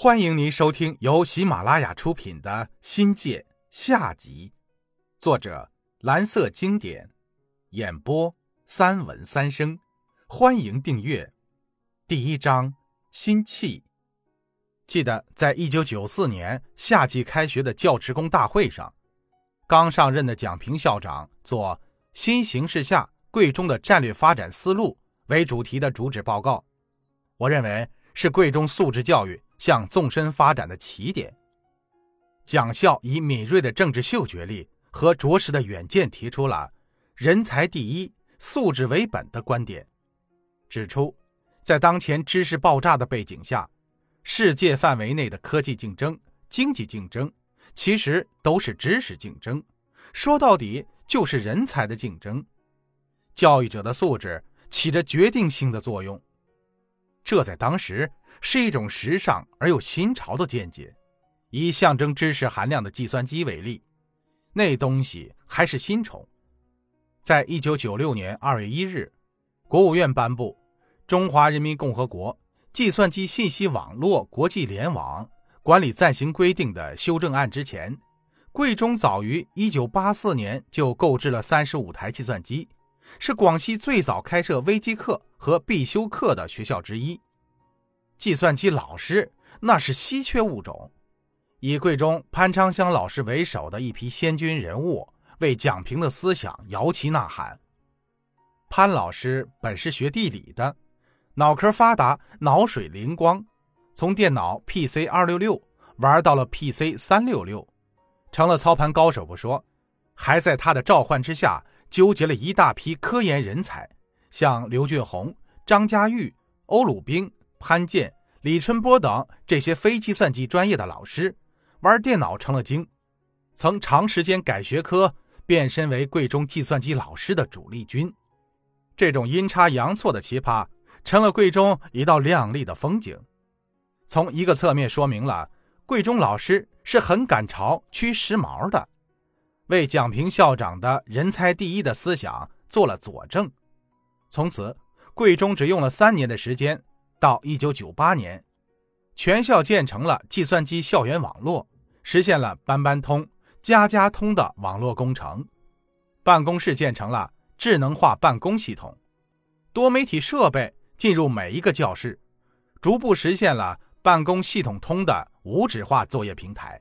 欢迎您收听由喜马拉雅出品的《新界》下集，作者蓝色经典，演播三文三生。欢迎订阅。第一章：新气。记得在一九九四年夏季开学的教职工大会上，刚上任的蒋平校长做“新形势下贵中的战略发展思路”为主题的主旨报告。我认为是贵中素质教育。向纵深发展的起点。蒋校以敏锐的政治嗅觉力和卓实的远见，提出了“人才第一，素质为本”的观点，指出，在当前知识爆炸的背景下，世界范围内的科技竞争、经济竞争，其实都是知识竞争，说到底就是人才的竞争。教育者的素质起着决定性的作用，这在当时。是一种时尚而又新潮的见解。以象征知识含量的计算机为例，那东西还是新宠。在一九九六年二月一日，国务院颁布《中华人民共和国计算机信息网络国际联网管理暂行规定》的修正案之前，贵中早于一九八四年就购置了三十五台计算机，是广西最早开设微机课和必修课的学校之一。计算机老师那是稀缺物种，以贵中潘昌湘老师为首的一批先军人物为蒋平的思想摇旗呐喊。潘老师本是学地理的，脑壳发达，脑水灵光，从电脑 PC 二六六玩到了 PC 三六六，成了操盘高手不说，还在他的召唤之下纠结了一大批科研人才，像刘俊宏、张家玉、欧鲁冰。潘建、李春波等这些非计算机专业的老师，玩电脑成了精，曾长时间改学科，变身为贵中计算机老师的主力军。这种阴差阳错的奇葩，成了贵中一道亮丽的风景。从一个侧面说明了贵中老师是很赶潮、趋时髦的，为蒋平校长的人才第一的思想做了佐证。从此，贵中只用了三年的时间。到一九九八年，全校建成了计算机校园网络，实现了班班通、家家通的网络工程。办公室建成了智能化办公系统，多媒体设备进入每一个教室，逐步实现了办公系统通的无纸化作业平台。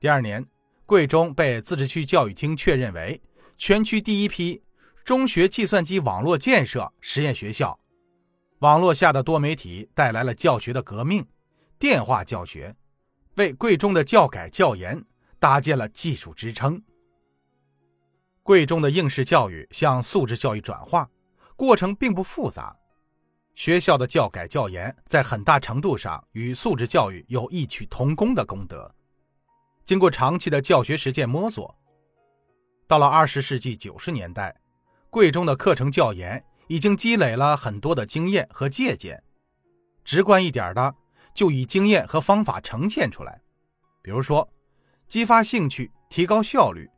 第二年，贵中被自治区教育厅确认为全区第一批中学计算机网络建设实验学校。网络下的多媒体带来了教学的革命，电话教学为贵中的教改教研搭建了技术支撑。贵中的应试教育向素质教育转化过程并不复杂，学校的教改教研在很大程度上与素质教育有异曲同工的功德。经过长期的教学实践摸索，到了二十世纪九十年代，贵中的课程教研。已经积累了很多的经验和借鉴，直观一点的，就以经验和方法呈现出来。比如说，激发兴趣，提高效率，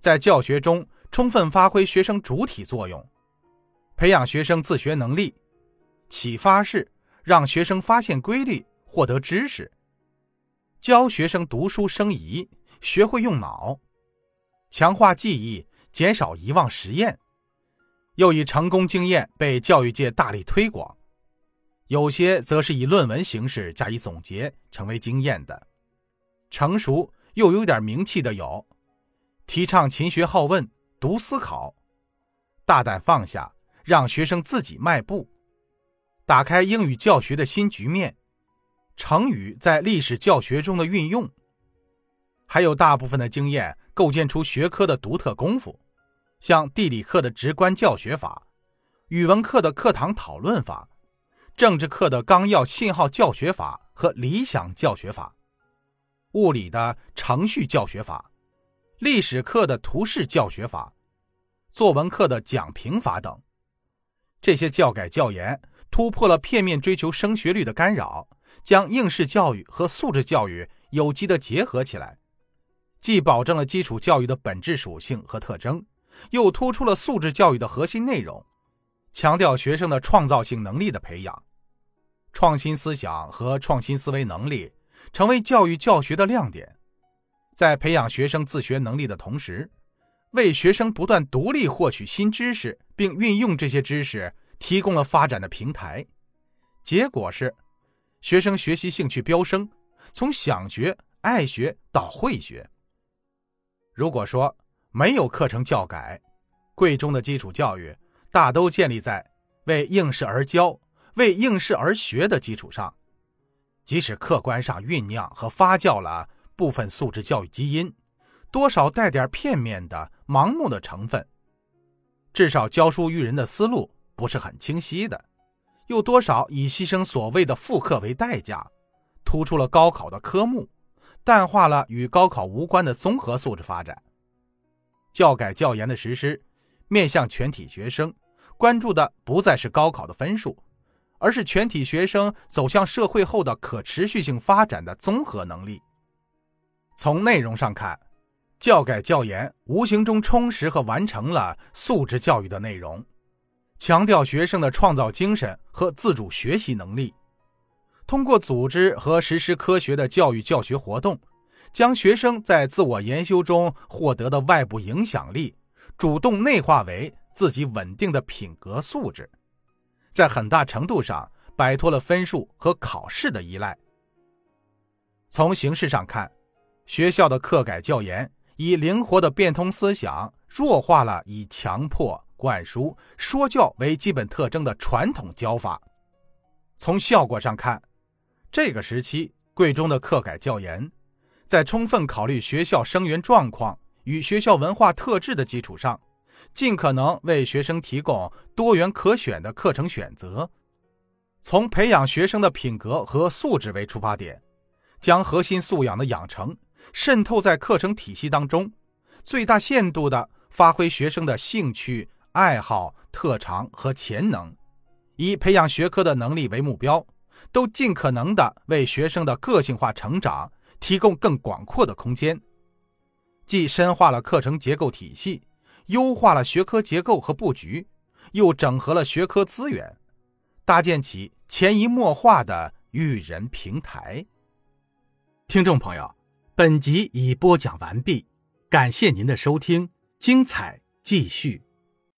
在教学中充分发挥学生主体作用，培养学生自学能力；启发式，让学生发现规律，获得知识；教学生读书生疑，学会用脑；强化记忆，减少遗忘实验。又以成功经验被教育界大力推广，有些则是以论文形式加以总结，成为经验的。成熟又有点名气的有：提倡勤学好问、读思考；大胆放下，让学生自己迈步；打开英语教学的新局面；成语在历史教学中的运用；还有大部分的经验构建出学科的独特功夫。像地理课的直观教学法，语文课的课堂讨论法，政治课的纲要信号教学法和理想教学法，物理的程序教学法，历史课的图示教学法，作文课的讲评法等，这些教改教研突破了片面追求升学率的干扰，将应试教育和素质教育有机的结合起来，既保证了基础教育的本质属性和特征。又突出了素质教育的核心内容，强调学生的创造性能力的培养。创新思想和创新思维能力成为教育教学的亮点，在培养学生自学能力的同时，为学生不断独立获取新知识并运用这些知识提供了发展的平台。结果是，学生学习兴趣飙升，从想学、爱学到会学。如果说没有课程教改，贵中的基础教育大都建立在为应试而教、为应试而学的基础上，即使客观上酝酿和发酵了部分素质教育基因，多少带点片面的、盲目的成分，至少教书育人的思路不是很清晰的，又多少以牺牲所谓的复课为代价，突出了高考的科目。淡化了与高考无关的综合素质发展。教改教研的实施，面向全体学生，关注的不再是高考的分数，而是全体学生走向社会后的可持续性发展的综合能力。从内容上看，教改教研无形中充实和完成了素质教育的内容，强调学生的创造精神和自主学习能力。通过组织和实施科学的教育教学活动，将学生在自我研修中获得的外部影响力主动内化为自己稳定的品格素质，在很大程度上摆脱了分数和考试的依赖。从形式上看，学校的课改教研以灵活的变通思想弱化了以强迫、灌输、说教为基本特征的传统教法。从效果上看，这个时期，贵中的课改教研，在充分考虑学校生源状况与学校文化特质的基础上，尽可能为学生提供多元可选的课程选择。从培养学生的品格和素质为出发点，将核心素养的养成渗透在课程体系当中，最大限度地发挥学生的兴趣、爱好、特长和潜能，以培养学科的能力为目标。都尽可能的为学生的个性化成长提供更广阔的空间，既深化了课程结构体系，优化了学科结构和布局，又整合了学科资源，搭建起潜移默化的育人平台。听众朋友，本集已播讲完毕，感谢您的收听，精彩继续。